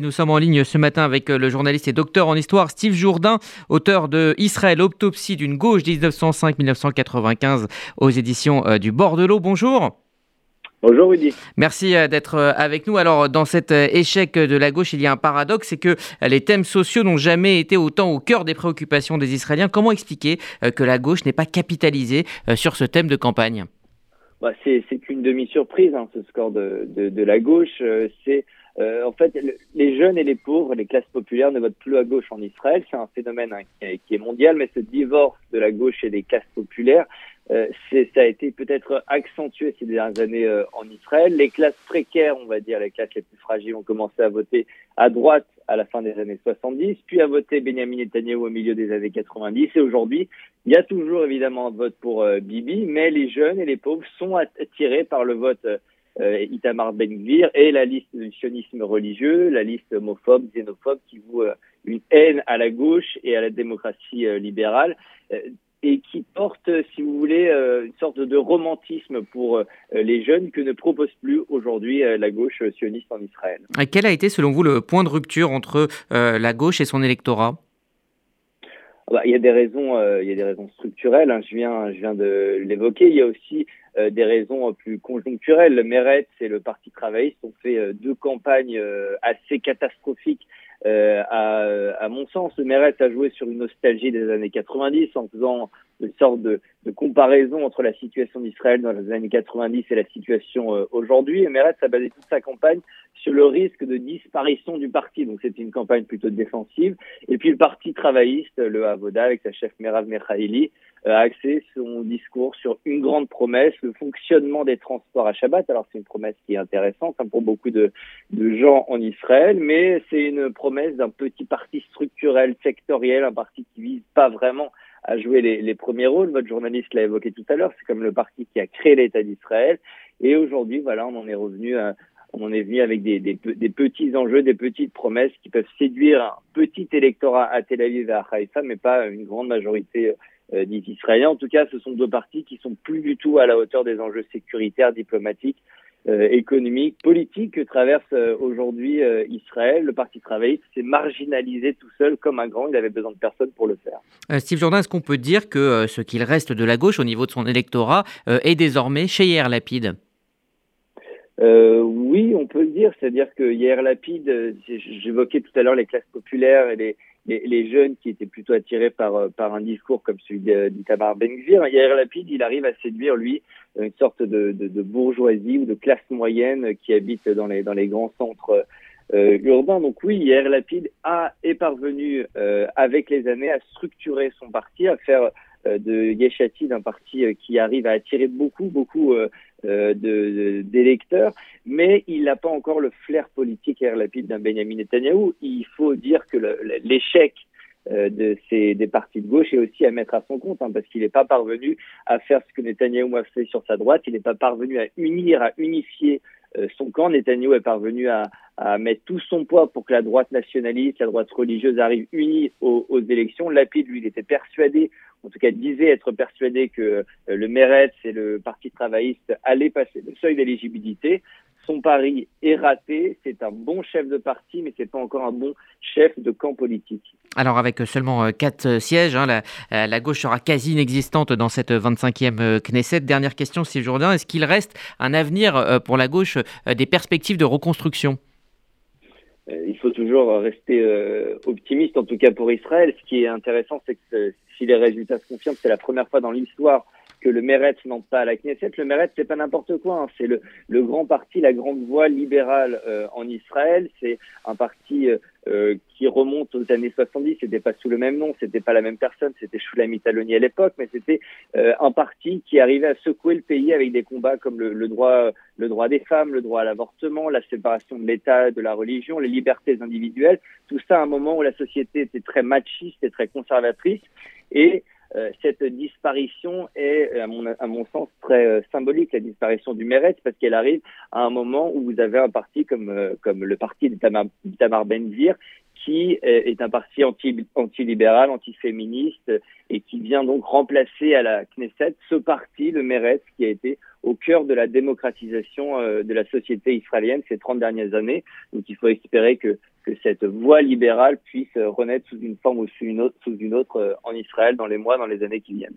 Nous sommes en ligne ce matin avec euh, le journaliste et docteur en histoire Steve Jourdain, auteur de Israël, autopsie d'une gauche 1905-1995 aux éditions euh, du Bordelot. Bonjour. Bonjour Rudy. Merci euh, d'être avec nous. Alors dans cet échec de la gauche, il y a un paradoxe, c'est que les thèmes sociaux n'ont jamais été autant au cœur des préoccupations des Israéliens. Comment expliquer que la gauche n'ait pas capitalisé sur ce thème de campagne? Bah, C'est qu'une demi-surprise, hein, ce score de, de la gauche. C'est euh, en fait, les jeunes et les pauvres, les classes populaires ne votent plus à gauche en Israël. C'est un phénomène hein, qui est mondial, mais ce divorce de la gauche et des classes populaires, euh, ça a été peut-être accentué ces dernières années euh, en Israël. Les classes précaires, on va dire, les classes les plus fragiles, ont commencé à voter à droite à la fin des années 70, puis à voter Benjamin Netanyahu au milieu des années 90. Et aujourd'hui, il y a toujours évidemment un vote pour Bibi, mais les jeunes et les pauvres sont attirés par le vote euh, Itamar Ben-Gvir et la liste du sionisme religieux, la liste homophobe, xénophobe qui voue euh, une haine à la gauche et à la démocratie euh, libérale et qui porte, si vous voulez, une sorte de romantisme pour les jeunes que ne propose plus aujourd'hui la gauche sioniste en Israël. Quel a été, selon vous, le point de rupture entre la gauche et son électorat? Ah bah, il y a des raisons, il y a des raisons structurelles. Hein, je viens, je viens de l'évoquer. Il y a aussi euh, des raisons plus conjoncturelles. Le Meretz et le Parti travailliste ont fait euh, deux campagnes euh, assez catastrophiques euh, à, à, mon sens, Meretz a joué sur une nostalgie des années 90 en faisant une sorte de, comparaison entre la situation d'Israël dans les années 90 et la situation euh, aujourd'hui. Et Meretz a basé toute sa campagne sur le risque de disparition du parti. Donc c'était une campagne plutôt défensive. Et puis le parti travailliste, le Avoda, avec sa chef Merav Mechaili, euh, a axé son discours sur une grande promesse, le fonctionnement des transports à Shabbat. Alors c'est une promesse qui est intéressante hein, pour beaucoup de, de gens en Israël, mais c'est une promesse d'un petit parti structurel, sectoriel, un parti qui vise pas vraiment à jouer les, les premiers rôles. Votre journaliste l'a évoqué tout à l'heure, c'est comme le parti qui a créé l'État d'Israël. Et aujourd'hui, voilà, on en est revenu à, on est venu avec des, des, des, petits enjeux, des petites promesses qui peuvent séduire un petit électorat à Tel Aviv et à Haïfa, mais pas une grande majorité euh, d'Israéliens. En tout cas, ce sont deux partis qui sont plus du tout à la hauteur des enjeux sécuritaires, diplomatiques euh, économique, politique que traverse euh, aujourd'hui euh, Israël. Le Parti travailliste s'est marginalisé tout seul comme un grand. Il avait besoin de personne pour le faire. Steve Jourdain, est-ce qu'on peut dire que ce qu'il reste de la gauche au niveau de son électorat est désormais chez Yair Lapide? Euh, oui, on peut le dire. C'est-à-dire que Yair Lapide, j'évoquais tout à l'heure les classes populaires et les, les, jeunes qui étaient plutôt attirés par, euh, par un discours comme celui d'Itamar Ben-Gvir. Yair Lapide, il arrive à séduire, lui, une sorte de, de, bourgeoisie ou de classe moyenne qui habite dans les, dans les grands centres euh, urbains. Donc oui, Yair Lapide a, est parvenu, euh, avec les années, à structurer son parti, à faire euh, de Yeshati, d'un parti qui arrive à attirer beaucoup, beaucoup d'électeurs, mais il n'a pas encore le flair politique et rapide d'un Benjamin Netanyahu. Il faut dire que l'échec de ces, des partis de gauche est aussi à mettre à son compte, hein, parce qu'il n'est pas parvenu à faire ce que Netanyahu a fait sur sa droite, il n'est pas parvenu à unir, à unifier son camp. Netanyahu est parvenu à, à, mettre tout son poids pour que la droite nationaliste, la droite religieuse arrive unie aux, aux élections. Lapide, lui, il était persuadé en tout cas disait être persuadé que euh, le Meretz et le Parti travailliste allaient passer le seuil d'éligibilité. Son pari est raté. C'est un bon chef de parti, mais c'est pas encore un bon chef de camp politique. Alors avec seulement euh, quatre euh, sièges, hein, la, la, gauche sera quasi inexistante dans cette 25e Knesset. Dernière question, Steve Jourdain, est-ce qu'il reste un avenir pour la gauche, des perspectives de reconstruction? Il faut toujours rester optimiste, en tout cas pour Israël. Ce qui est intéressant, c'est que si les résultats se confirment, c'est la première fois dans l'histoire que le Meretz n'entre pas à la Knesset. Le Meretz, c'est pas n'importe quoi. Hein. C'est le, le, grand parti, la grande voie libérale euh, en Israël. C'est un parti euh, euh, qui remonte aux années 70. C'était pas sous le même nom, c'était pas la même personne. C'était Shulamit Aloni à l'époque, mais c'était un parti qui arrivait à secouer le pays avec des combats comme le, le droit, le droit des femmes, le droit à l'avortement, la séparation de l'État, de la religion, les libertés individuelles. Tout ça à un moment où la société était très machiste et très conservatrice. Et euh, cette disparition est, à mon, à mon sens, très euh, symbolique, la disparition du Meretz, parce qu'elle arrive à un moment où vous avez un parti comme, euh, le parti d'Itamar Ben-Gvir, qui est un parti anti, anti-libéral, anti-féministe, et qui vient donc remplacer à la Knesset ce parti, le Meretz, qui a été au cœur de la démocratisation de la société israélienne ces 30 dernières années. Donc il faut espérer que que cette voie libérale puisse renaître sous une forme ou sous une autre, sous une autre en Israël dans les mois, dans les années qui viennent.